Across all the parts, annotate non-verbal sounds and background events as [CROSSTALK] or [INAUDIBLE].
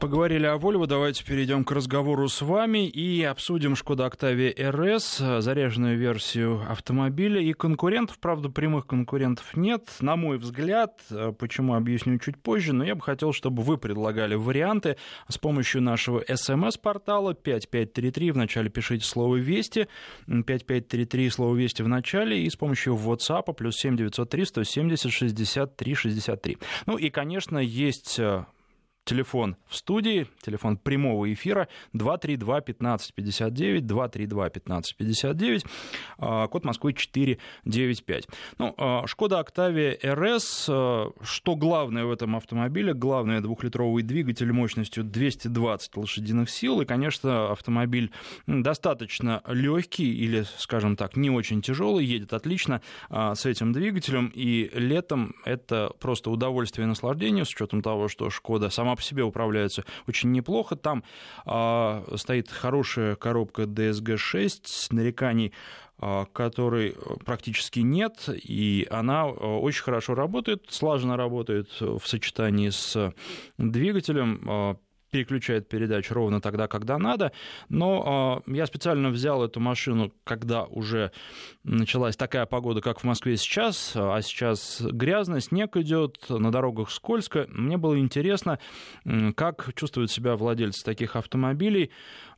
Поговорили о Volvo, давайте перейдем к разговору с вами и обсудим Шкода Octavia RS, заряженную версию автомобиля и конкурентов. Правда, прямых конкурентов нет, на мой взгляд, почему объясню чуть позже, но я бы хотел, чтобы вы предлагали варианты с помощью нашего смс-портала 5533, вначале пишите слово «Вести», 5533, слово «Вести» в начале, и с помощью WhatsApp плюс 7903 170 63 63. Ну и, конечно, есть телефон в студии, телефон прямого эфира 232-1559, 232-1559, код Москвы 495. Ну, а, Шкода Octavia RS, а, что главное в этом автомобиле? Главное двухлитровый двигатель мощностью 220 лошадиных сил, и, конечно, автомобиль достаточно легкий или, скажем так, не очень тяжелый, едет отлично а, с этим двигателем, и летом это просто удовольствие и наслаждение, с учетом того, что Шкода сама по себе управляется очень неплохо. Там э, стоит хорошая коробка DSG-6, нареканий а, которой практически нет, и она а, очень хорошо работает, слаженно работает в сочетании с двигателем, переключает передачу ровно тогда, когда надо. Но э, я специально взял эту машину, когда уже началась такая погода, как в Москве сейчас, а сейчас грязно, снег идет, на дорогах скользко. Мне было интересно, как чувствуют себя владельцы таких автомобилей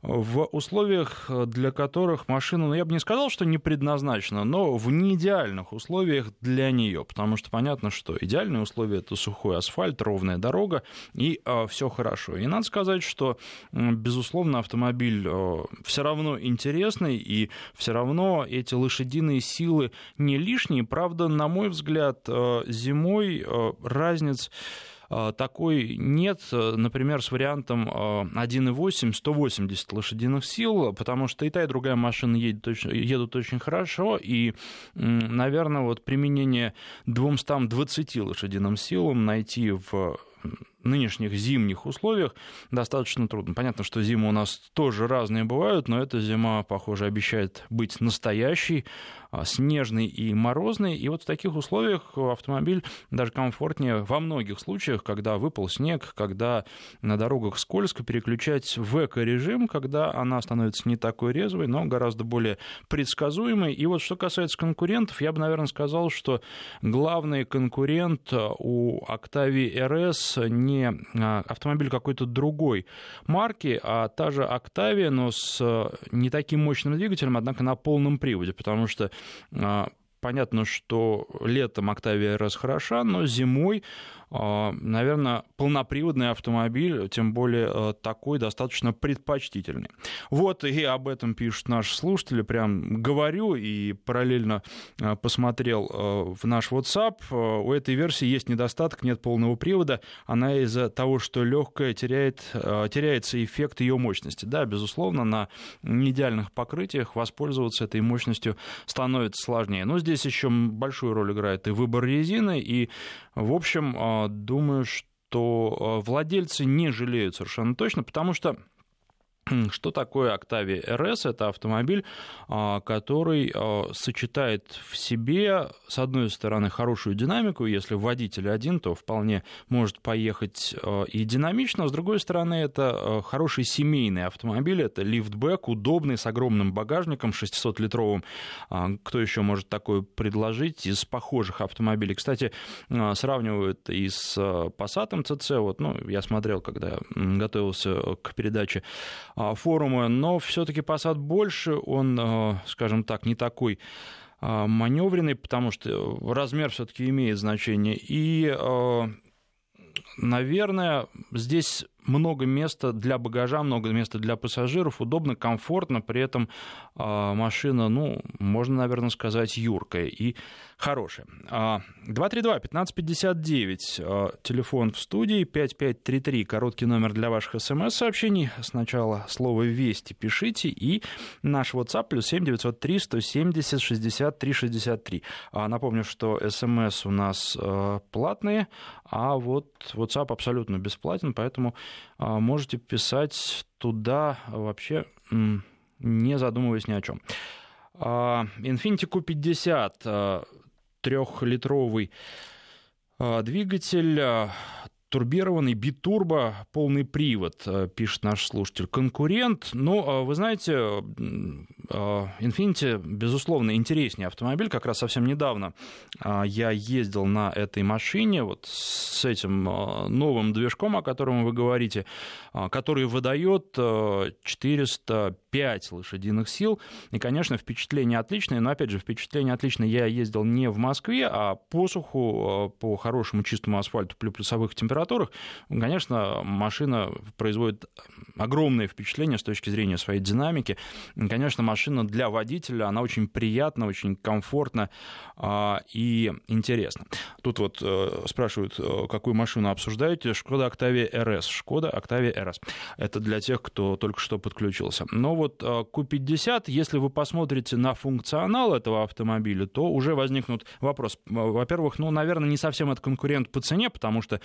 в условиях, для которых машина, ну, я бы не сказал, что не предназначена, но в неидеальных условиях для нее, потому что понятно, что идеальные условия это сухой асфальт, ровная дорога, и э, все хорошо. И надо сказать, что, безусловно, автомобиль э, все равно интересный, и все равно эти лошадиные силы не лишние. Правда, на мой взгляд, э, зимой э, разниц а, такой нет, например, с вариантом 1.8 180 лошадиных сил, потому что и та, и другая машина едет, едут очень хорошо, и, наверное, вот применение 220 лошадиным силам найти в нынешних зимних условиях достаточно трудно. Понятно, что зимы у нас тоже разные бывают, но эта зима, похоже, обещает быть настоящей, а, снежный и морозный. И вот в таких условиях автомобиль даже комфортнее во многих случаях, когда выпал снег, когда на дорогах скользко, переключать в эко-режим, когда она становится не такой резвой, но гораздо более предсказуемой. И вот что касается конкурентов, я бы, наверное, сказал, что главный конкурент у Octavia RS не а, автомобиль какой-то другой марки, а та же Octavia, но с не таким мощным двигателем, однако на полном приводе, потому что а, понятно, что летом Octavia RS хороша, но зимой а, наверное, полноприводный автомобиль, тем более а, такой достаточно предпочтительный. Вот и об этом пишут наши слушатели, прям говорю и параллельно а, посмотрел в наш WhatsApp. У этой версии есть недостаток, нет полного привода, она из-за того, что легкая теряет, теряется эффект ее мощности. Да, безусловно, на неидеальных покрытиях воспользоваться этой мощностью становится сложнее. Но здесь еще большую роль играет и выбор резины, и, в общем, думаю, что э, владельцы не жалеют совершенно точно, потому что [CLEARS THROAT] что такое Octavia RS? Это автомобиль, а, который а, сочетает в себе, с одной стороны, хорошую динамику, если водитель один, то вполне может поехать а, и динамично, с другой стороны, это хороший семейный автомобиль, это лифтбэк, удобный, с огромным багажником, 600-литровым. Кто еще может такое предложить из похожих автомобилей? Кстати, сравнивают и с Passat CC, вот, ну, я смотрел, когда готовился к передаче форума, но все-таки Passat больше, он, а, скажем так, не такой а, маневренный, потому что размер все-таки имеет значение. И, наверное, здесь много места для багажа, много места для пассажиров, удобно, комфортно, при этом машина, ну, можно, наверное, сказать, юркая и хорошая. 232-1559, а, телефон в студии, 5533, короткий номер для ваших смс-сообщений. Сначала слово «Вести» пишите, и наш WhatsApp плюс 7 903 170 63 63. Напомню, что смс у нас а, платные, а вот WhatsApp абсолютно бесплатен, поэтому а, можете писать туда вообще не задумываясь ни о чем. Infiniti Q50 трехлитровый а, двигатель, а, турбированный битурбо, полный привод, пишет наш слушатель. Конкурент, ну, вы знаете, Infiniti, безусловно, интереснее автомобиль. Как раз совсем недавно я ездил на этой машине, вот с этим новым движком, о котором вы говорите, который выдает 405 лошадиных сил. И, конечно, впечатление отличное, но, опять же, впечатление отличное. Я ездил не в Москве, а по суху, по хорошему чистому асфальту при плюсовых температурах. Конечно, машина производит огромное впечатление с точки зрения своей динамики. Конечно, машина для водителя, она очень приятна, очень комфортна а, и интересна. Тут вот э, спрашивают, э, какую машину обсуждаете? Шкода Octavia RS. Шкода Octavia RS. Это для тех, кто только что подключился. Но вот э, Q50, если вы посмотрите на функционал этого автомобиля, то уже возникнут вопрос. Во-первых, ну, наверное, не совсем это конкурент по цене, потому что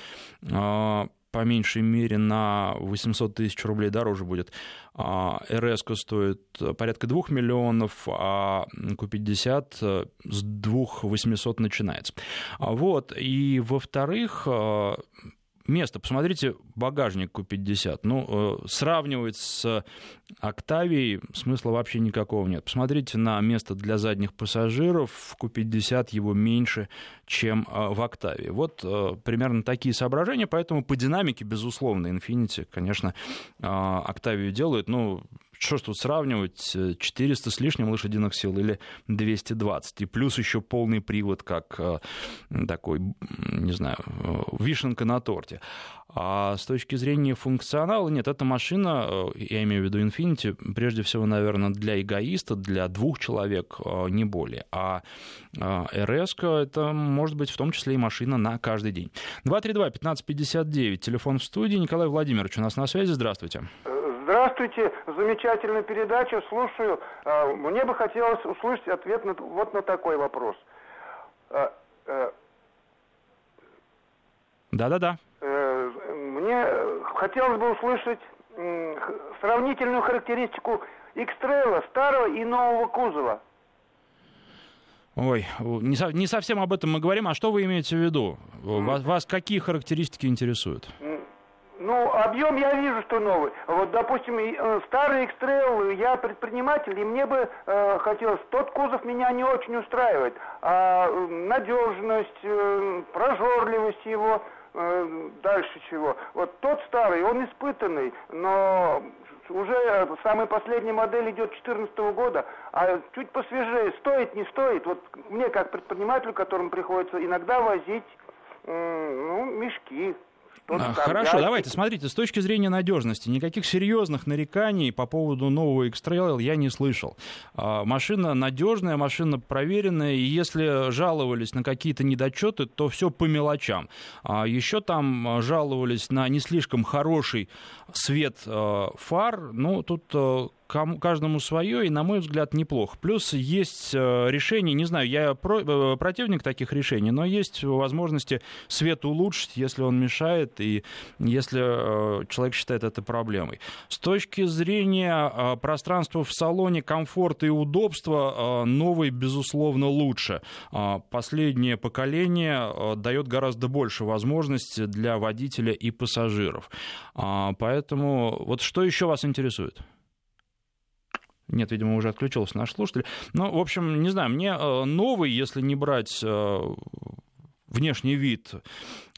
по меньшей мере на 800 тысяч рублей дороже будет. А, РС стоит порядка 2 миллионов, а Q50 э, с 2 800 начинается. А вот. И во-вторых, э, место. Посмотрите, багажник Q50. Ну, э, сравнивать с Октавией смысла вообще никакого нет. Посмотрите на место для задних пассажиров. В Q50 его меньше, чем э, в Октавии. Вот э, примерно такие соображения. Поэтому по динамике, безусловно, Infinity, конечно, Октавию делают. Ну, что ж тут сравнивать, 400 с лишним лошадиных сил или 220, и плюс еще полный привод, как э, такой, не знаю, э, вишенка на торте. А с точки зрения функционала, нет, эта машина, э, я имею в виду Infiniti, прежде всего, наверное, для эгоиста, для двух человек, не более. А RS это может быть в том числе и машина на каждый день. 232-1559, телефон в студии. Николай Владимирович у нас на связи. Здравствуйте, замечательная передача, слушаю. А, мне бы хотелось услышать ответ на, вот на такой вопрос. А, э, Да-да-да. Э, мне хотелось бы услышать сравнительную характеристику X-Trail старого и нового кузова. Ой, не, со, не совсем об этом мы говорим. А что вы имеете в виду? Вас, вас какие характеристики интересуют? Ну, объем я вижу, что новый. Вот, допустим, э, старый X-Trail, я предприниматель, и мне бы э, хотелось, тот кузов меня не очень устраивает, а надежность, э, прожорливость его, э, дальше чего. Вот тот старый, он испытанный, но уже самая последняя модель идет 2014 года, а чуть посвежее, стоит, не стоит. Вот мне, как предпринимателю, которому приходится иногда возить ну, мешки, а, хорошо, давайте, смотрите, с точки зрения надежности, никаких серьезных нареканий по поводу нового X-Trail я не слышал. А, машина надежная, машина проверенная, и если жаловались на какие-то недочеты, то все по мелочам. А, Еще там жаловались на не слишком хороший свет фар, ну, тут каждому свое, и, на мой взгляд, неплохо. Плюс есть э, решение, не знаю, я про, э, противник таких решений, но есть возможности свет улучшить, если он мешает, и если э, человек считает это проблемой. С точки зрения пространства в салоне, комфорта и удобства, новый, безусловно, лучше. Последнее поколение дает гораздо больше возможностей для водителя и пассажиров. Поэтому вот что еще вас интересует? Нет, видимо, уже отключился наш слушатель. Ну, в общем, не знаю, мне э, новый, если не брать э, внешний вид,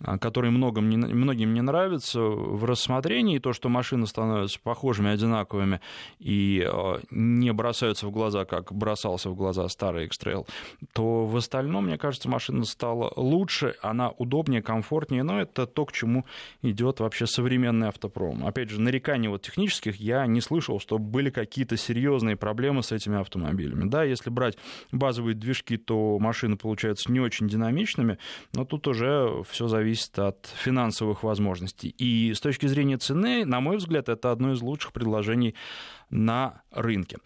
а, который многим не, многим не нравится, в рассмотрении то, что машины становятся похожими, одинаковыми и а, не бросаются в глаза, как бросался в глаза старый X-Trail, то в остальном, мне кажется, машина стала лучше, она удобнее, комфортнее, но это то, к чему идет вообще современный автопром. Опять же, нареканий вот технических я не слышал, что были какие-то серьезные проблемы с этими автомобилями. Да, если брать базовые движки, то машины получаются не очень динамичными, но тут уже все зависит от финансовых возможностей. И с точки зрения цены, на мой взгляд, это одно из лучших предложений на рынке.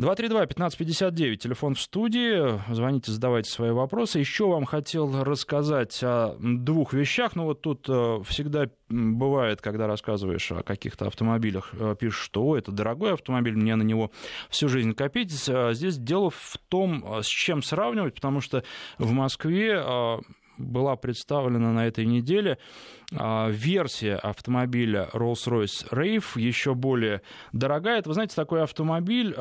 232-1559, телефон в студии. Звоните, задавайте свои вопросы. Еще вам хотел рассказать о двух вещах. Ну вот тут э, всегда бывает, когда рассказываешь о каких-то автомобилях, э, пишешь, что О, это дорогой автомобиль, мне на него всю жизнь копить. Здесь дело в том, с чем сравнивать, потому что в Москве была представлена на этой неделе версия автомобиля Rolls-Royce Rave, еще более дорогая. Это, вы знаете, такой автомобиль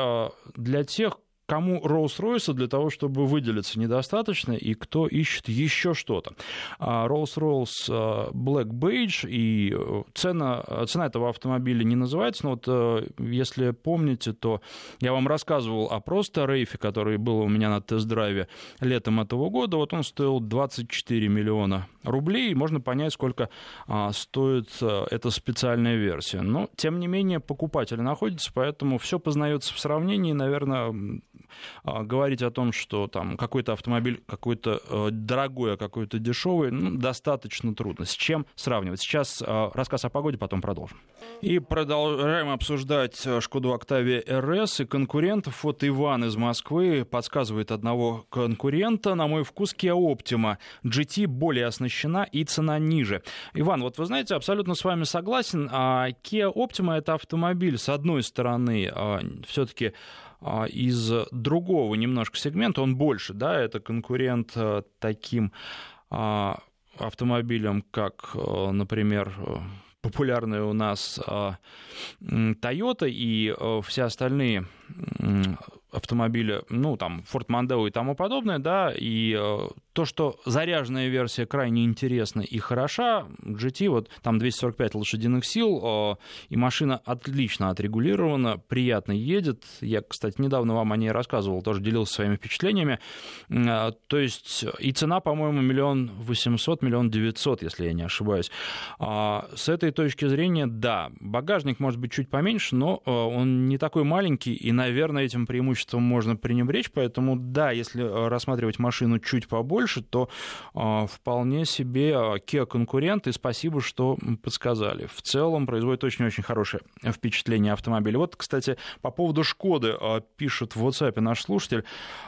для тех, кому Rolls-Royce для того, чтобы выделиться недостаточно, и кто ищет еще что-то. А Rolls-Royce э, Black Beige, и э, цена, цена этого автомобиля не называется, но вот э, если помните, то я вам рассказывал о просто рейфе, который был у меня на тест-драйве летом этого года, вот он стоил 24 миллиона рублей, и можно понять, сколько а, стоит эта специальная версия. Но, тем не менее, покупатель находится, поэтому все познается в сравнении, наверное, а, говорить о том, что там какой-то автомобиль какой-то э, дорогой, а какой-то дешевый, ну, достаточно трудно. С чем сравнивать? Сейчас э, рассказ о погоде, потом продолжим. И продолжаем обсуждать Шкоду Октавия РС и конкурентов. Вот Иван из Москвы подсказывает одного конкурента. На мой вкус Kia Optima. GT более оснащена и цена ниже. Иван, вот вы знаете, абсолютно с вами согласен. А Kia Optima это автомобиль, с одной стороны, все-таки а, из другого немножко сегмента, он больше, да, это конкурент таким а, автомобилям, как, например, популярная у нас Toyota и все остальные автомобили, ну, там, Ford Mondeo и тому подобное, да, и то, что заряженная версия крайне интересна и хороша, GT, вот там 245 лошадиных сил, и машина отлично отрегулирована, приятно едет. Я, кстати, недавно вам о ней рассказывал, тоже делился своими впечатлениями. А, то есть и цена, по-моему, миллион восемьсот, миллион девятьсот, если я не ошибаюсь. А, с этой точки зрения, да, багажник может быть чуть поменьше, но он не такой маленький, и, наверное, этим преимуществом можно пренебречь, поэтому, да, если рассматривать машину чуть побольше, больше, то а, вполне себе а, Kia конкурент, и спасибо, что подсказали. В целом производит очень-очень хорошее впечатление автомобиля. Вот, кстати, по поводу Шкоды а, пишет в WhatsApp наш слушатель,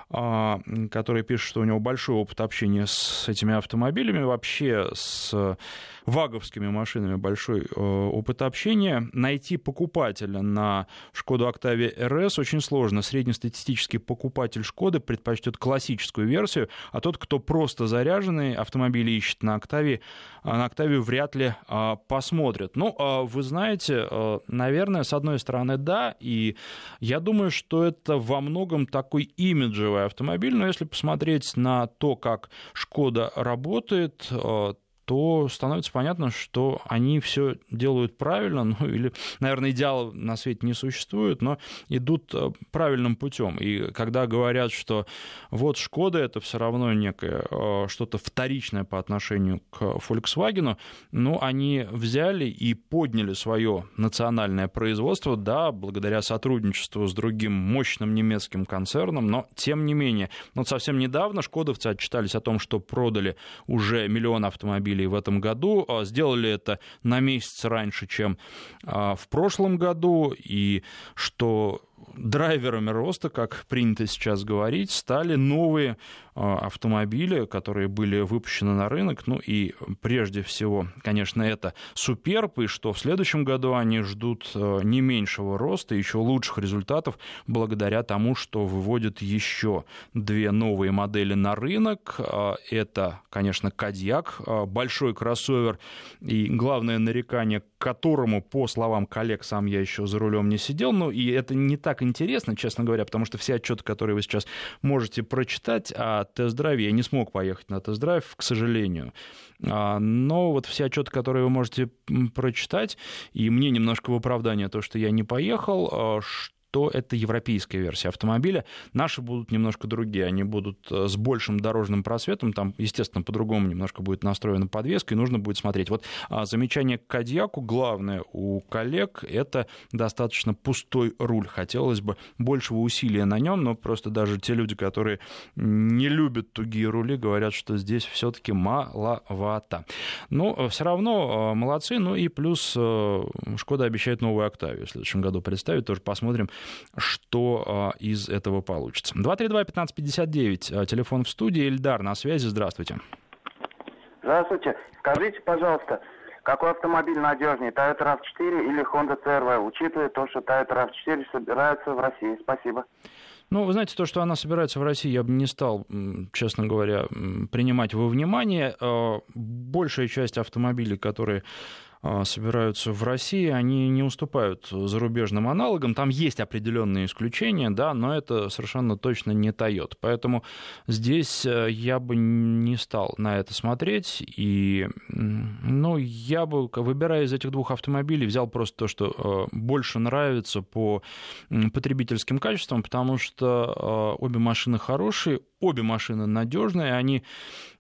который пишет, что у него большой опыт общения с этими автомобилями, вообще с ваговскими машинами большой э, опыт общения. Найти покупателя на Шкоду Octavia RS очень сложно. Среднестатистический покупатель Шкоды предпочтет классическую версию, а тот, кто просто заряженный автомобиль ищет на Octavia, а на Octavia вряд ли а, посмотрит. Ну, а вы знаете, наверное, с одной стороны, да, и я думаю, что это во многом такой имиджевый автомобиль, но если посмотреть на то, как Шкода работает, то становится понятно, что они все делают правильно, ну или, наверное, идеала на свете не существует, но идут э, правильным путем. И когда говорят, что вот Шкода это все равно некое э, что-то вторичное по отношению к Volkswagen, ну, они взяли и подняли свое национальное производство, да, благодаря сотрудничеству с другим мощным немецким концерном, но тем не менее, вот совсем недавно шкодовцы отчитались о том, что продали уже миллион автомобилей автомобилей в этом году. А, сделали это на месяц раньше, чем а, в прошлом году, и что драйверами роста, как принято сейчас говорить, стали новые а, автомобили, которые были выпущены на рынок. Ну и прежде всего, конечно, это Суперб, и что в следующем году они ждут а, не меньшего роста, еще лучших результатов благодаря тому, что выводят еще две новые модели на рынок. А, это, конечно, Кадьяк, большой кроссовер, и главное нарекание которому, по словам коллег, сам я еще за рулем не сидел. Ну и это не так интересно, честно говоря, потому что все отчеты, которые вы сейчас можете прочитать о тест-драйве, я не смог поехать на тест-драйв, к сожалению. А, но вот все отчеты, которые вы можете прочитать, и мне немножко в оправдание то, что я не поехал, а, то это европейская версия автомобиля. Наши будут немножко другие, они будут э, с большим дорожным просветом, там, естественно, по-другому немножко будет настроена подвеска, и нужно будет смотреть. Вот а, замечание к Кадьяку, главное у коллег, это достаточно пустой руль. Хотелось бы большего усилия на нем, но просто даже те люди, которые не любят тугие рули, говорят, что здесь все-таки маловато. Но э, все равно э, молодцы, ну и плюс Шкода обещает новую Октавию в следующем году представить, тоже посмотрим, что а, из этого получится. 232-1559, а, телефон в студии. Эльдар на связи, здравствуйте. Здравствуйте. Скажите, пожалуйста, какой автомобиль надежнее, Toyota RAV4 или Honda CR-V, учитывая то, что Toyota RAV4 собирается в России? Спасибо. Ну, вы знаете, то, что она собирается в России, я бы не стал, честно говоря, принимать во внимание. Э, большая часть автомобилей, которые а, собираются в России, они не уступают зарубежным аналогам. Там есть определенные исключения, да, но это совершенно точно не Toyota. Поэтому здесь э, я бы не стал на это смотреть. И, ну, я бы, выбирая из этих двух автомобилей, взял просто то, что э, больше нравится по потребительским качествам, потому что э, обе машины хорошие, обе машины надежные, они,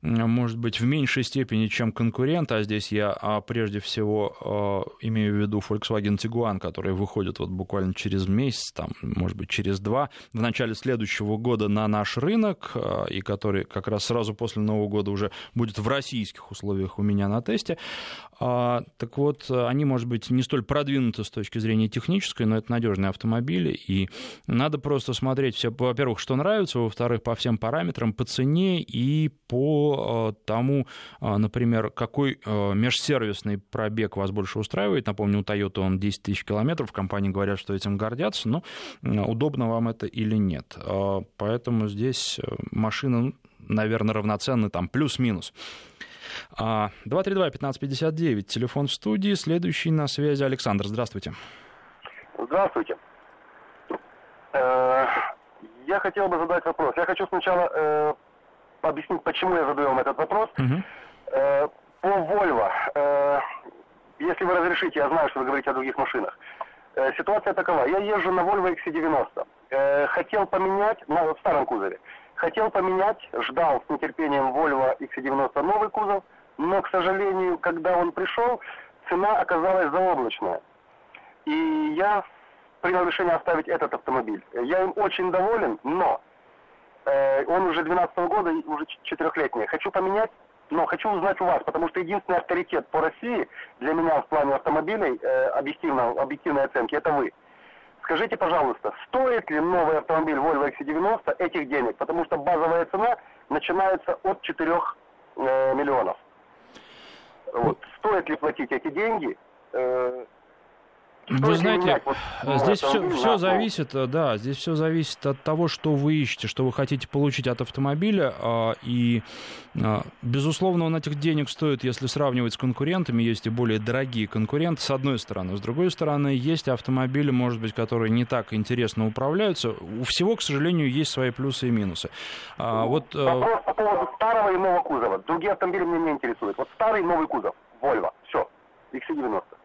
может быть, в меньшей степени, чем конкурент, а здесь я а прежде всего а, имею в виду Volkswagen Tiguan, который выходит вот буквально через месяц, там, может быть, через два, в начале следующего года на наш рынок, а, и который как раз сразу после Нового года уже будет в российских условиях у меня на тесте. Так вот, они, может быть, не столь продвинуты с точки зрения технической, но это надежные автомобили, и надо просто смотреть все, во-первых, что нравится, во-вторых, по всем параметрам, параметрам по цене и по э, тому, э, например, какой э, межсервисный пробег вас больше устраивает. Напомню, у Toyota он 10 тысяч километров, компании говорят, что этим гордятся, но удобно вам это или нет. Поэтому здесь машина, наверное, равноценна там плюс-минус. 232-1559, телефон в студии, следующий на связи Александр. Здравствуйте. Здравствуйте я хотел бы задать вопрос. Я хочу сначала э, объяснить, почему я задаю вам этот вопрос. Э, по Volvo, э, если вы разрешите, я знаю, что вы говорите о других машинах. Э, ситуация такова. Я езжу на Volvo XC90. Э, хотел поменять, на, в старом кузове, хотел поменять, ждал с нетерпением Volvo XC90 новый кузов, но, к сожалению, когда он пришел, цена оказалась заоблачная. И я принял решение оставить этот автомобиль. Я им очень доволен, но э, он уже 12 -го года, уже четырехлетний. Хочу поменять, но хочу узнать у вас, потому что единственный авторитет по России для меня в плане автомобилей, э, объективно, объективной оценки, это вы. Скажите, пожалуйста, стоит ли новый автомобиль Volvo XC90 этих денег? Потому что базовая цена начинается от 4 э, миллионов. Вот. Стоит ли платить эти деньги? Э, вы знаете, вот, здесь все, все зависит, э, да, здесь все зависит от того, что вы ищете, что вы хотите получить от автомобиля. А, и, а, безусловно, он этих денег стоит, если сравнивать с конкурентами. Есть и более дорогие конкуренты, с одной стороны. С другой стороны, есть автомобили, может быть, которые не так интересно управляются. У всего, к сожалению, есть свои плюсы и минусы. А, вот, э, Вопрос по поводу старого и нового кузова. Другие автомобили меня не интересуют. Вот старый и новый кузов. Volvo. Все. XC90.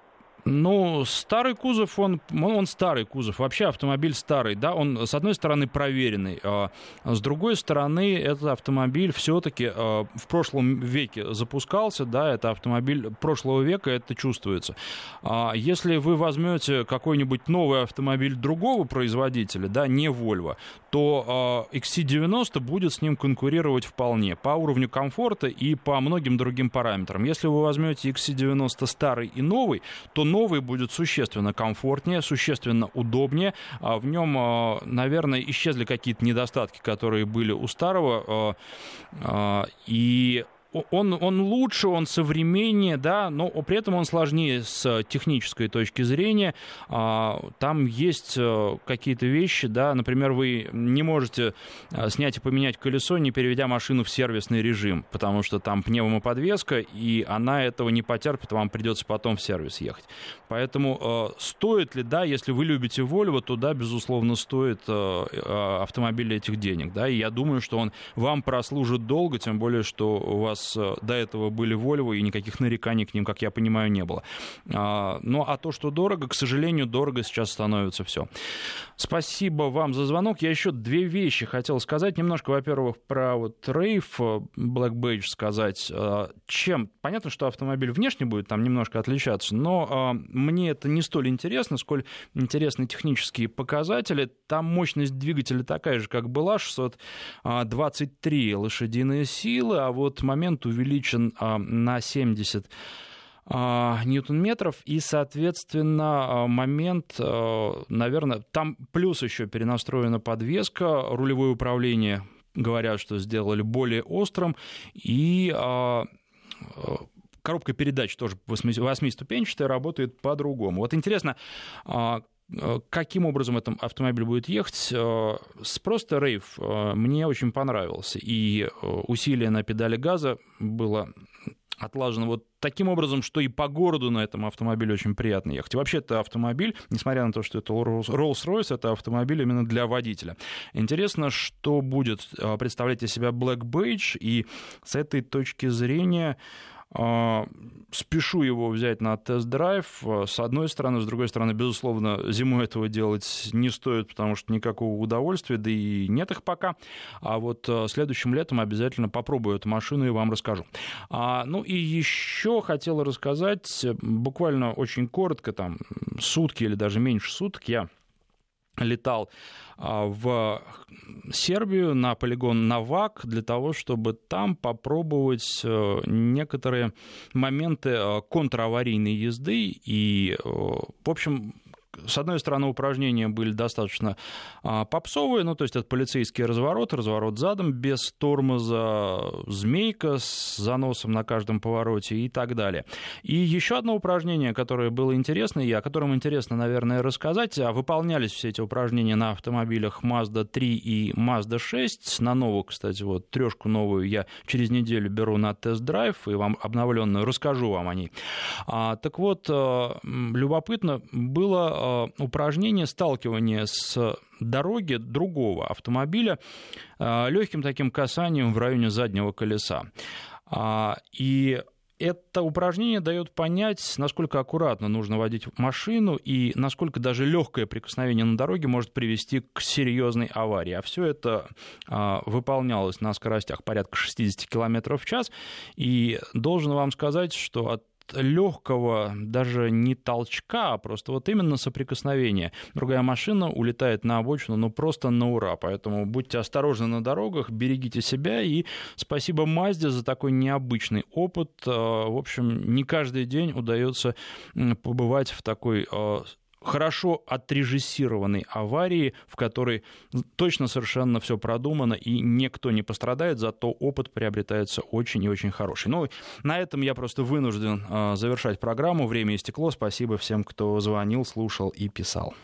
Ну, старый кузов, он, он старый кузов. Вообще автомобиль старый, да, он, с одной стороны, проверенный. А с другой стороны, этот автомобиль все-таки а, в прошлом веке запускался, да, это автомобиль прошлого века, это чувствуется. А если вы возьмете какой-нибудь новый автомобиль другого производителя, да, не Volvo, то а, XC90 будет с ним конкурировать вполне по уровню комфорта и по многим другим параметрам. Если вы возьмете XC90 старый и новый, то новый будет существенно комфортнее, существенно удобнее. А в нем, а, наверное, исчезли какие-то недостатки, которые были у старого. А, и он, он лучше, он современнее, да, но при этом он сложнее с технической точки зрения. А, там есть э, какие-то вещи, да, например, вы не можете э, снять и поменять колесо, не переведя машину в сервисный режим, потому что там пневмоподвеска, и она этого не потерпит, вам придется потом в сервис ехать. Поэтому э, стоит ли, да, если вы любите Volvo, то да, безусловно, стоит автомобиль этих денег, да, и я думаю, что он вам прослужит долго, тем более, что у вас Э, до этого были Volvo, и никаких нареканий к ним, как я понимаю, не было. А, ну, а то, что дорого, к сожалению, дорого сейчас становится все. Спасибо вам за звонок. Я еще две вещи хотел сказать. Немножко, во-первых, про вот рейв, э, Black Badge сказать. Э, чем? Понятно, что автомобиль внешне будет там немножко отличаться, но мне это не столь интересно, сколь интересны технические показатели. Там мощность двигателя такая же, как была, 623 лошадиные силы, а вот момент момент увеличен а, на 70 а, ньютон-метров, и, соответственно, а, момент, наверное, там плюс еще перенастроена подвеска, рулевое управление, говорят, что сделали более острым, и коробка передач тоже восьмиступенчатая, работает по-другому. Вот интересно, каким образом этот автомобиль будет ехать. Просто рейв мне очень понравился. И усилие на педали газа было отлажено вот таким образом, что и по городу на этом автомобиле очень приятно ехать. И вообще это автомобиль, несмотря на то, что это Rolls-Royce, это автомобиль именно для водителя. Интересно, что будет представлять из себя Black Beige, и с этой точки зрения спешу его взять на тест-драйв. С одной стороны, с другой стороны, безусловно, зимой этого делать не стоит, потому что никакого удовольствия, да и нет их пока. А вот а, следующим летом обязательно попробую эту машину и вам расскажу. А, ну и еще хотел рассказать, буквально очень коротко, там сутки или даже меньше суток я летал а, в Сербию на полигон Навак для того, чтобы там попробовать э, некоторые моменты э, контраварийной езды. И, э, в общем, с одной стороны, упражнения были достаточно а, попсовые, ну, то есть это полицейский разворот, разворот задом без тормоза, змейка с заносом на каждом повороте и так далее. И еще одно упражнение, которое было интересно, и о котором интересно, наверное, рассказать, а выполнялись все эти упражнения на автомобилях Mazda 3 и Mazda 6, на новую, кстати, вот трешку новую я через неделю беру на тест-драйв, и вам обновленную расскажу вам о ней. А, так вот, э, любопытно было упражнение сталкивания с дороги другого автомобиля э, легким таким касанием в районе заднего колеса. А, и это упражнение дает понять, насколько аккуратно нужно водить машину и насколько даже легкое прикосновение на дороге может привести к серьезной аварии. А все это а, выполнялось на скоростях порядка 60 км в час. И должен вам сказать, что от легкого даже не толчка, а просто вот именно соприкосновения. Другая машина улетает на обочину, ну просто на ура. Поэтому будьте осторожны на дорогах, берегите себя и спасибо Мазде за такой необычный опыт. Э, в общем, не каждый день удается побывать в такой э, хорошо отрежиссированной аварии, в которой точно совершенно все продумано и никто не пострадает, зато опыт приобретается очень и очень хороший. Ну, на этом я просто вынужден а, завершать программу. Время истекло. Спасибо всем, кто звонил, слушал и писал.